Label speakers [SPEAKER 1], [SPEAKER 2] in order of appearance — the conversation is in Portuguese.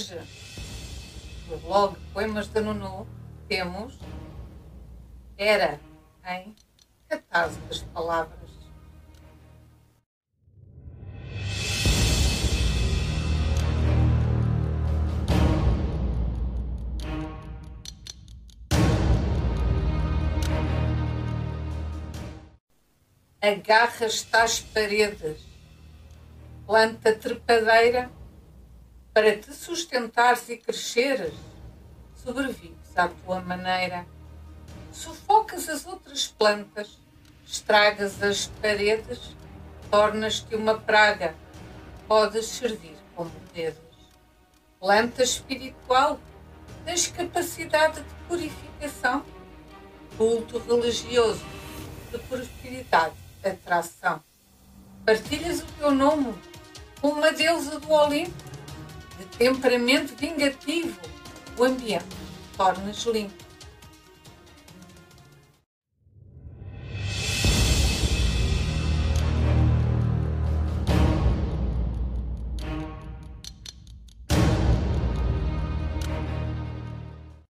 [SPEAKER 1] hoje, no blog Poemas da Nuno, temos Era em Catarse das Palavras. agarras-te às paredes, planta trepadeira, para te sustentares e cresceres, sobrevives à tua maneira. Sufocas as outras plantas, estragas as paredes, tornas-te uma praga, podes servir como dedos. Planta espiritual, tens capacidade de purificação, culto religioso, de prosperidade atração. Partilhas o teu nome com uma deusa do Olimpo, de temperamento vingativo, o ambiente tornas limpo.